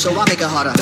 so I make it harder.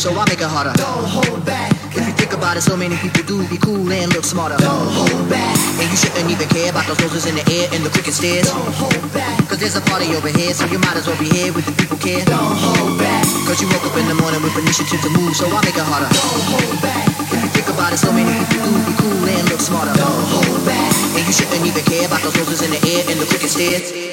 So I make it harder. Don't hold back. If you think about it, so many people do be cool and look smarter. Don't hold back. And you shouldn't even care about those roses in the air and the crooked stairs. Don't hold back. Cause there's a party over here, so you might as well be here with the people care. Don't hold back. Cause you woke up in the morning with initiative to move, so I make it harder. Don't hold back. If you think about it, so many people do be cool and look smarter. Don't hold back. And you shouldn't even care about those roses in the air and the crooked stairs.